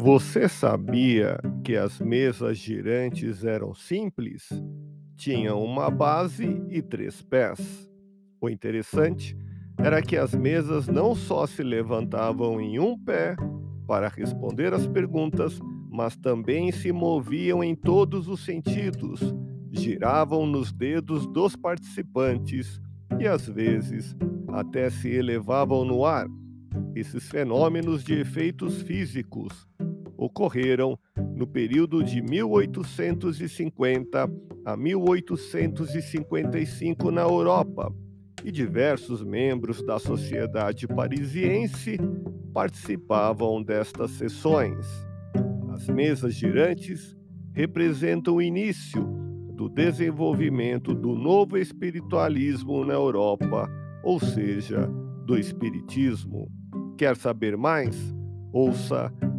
Você sabia que as mesas girantes eram simples? Tinham uma base e três pés. O interessante era que as mesas não só se levantavam em um pé para responder às perguntas, mas também se moviam em todos os sentidos, giravam nos dedos dos participantes e às vezes até se elevavam no ar. Esses fenômenos de efeitos físicos ocorreram no período de 1850 a 1855 na Europa, e diversos membros da sociedade parisiense participavam destas sessões. As mesas girantes representam o início do desenvolvimento do novo espiritualismo na Europa, ou seja, do espiritismo. Quer saber mais? Ouça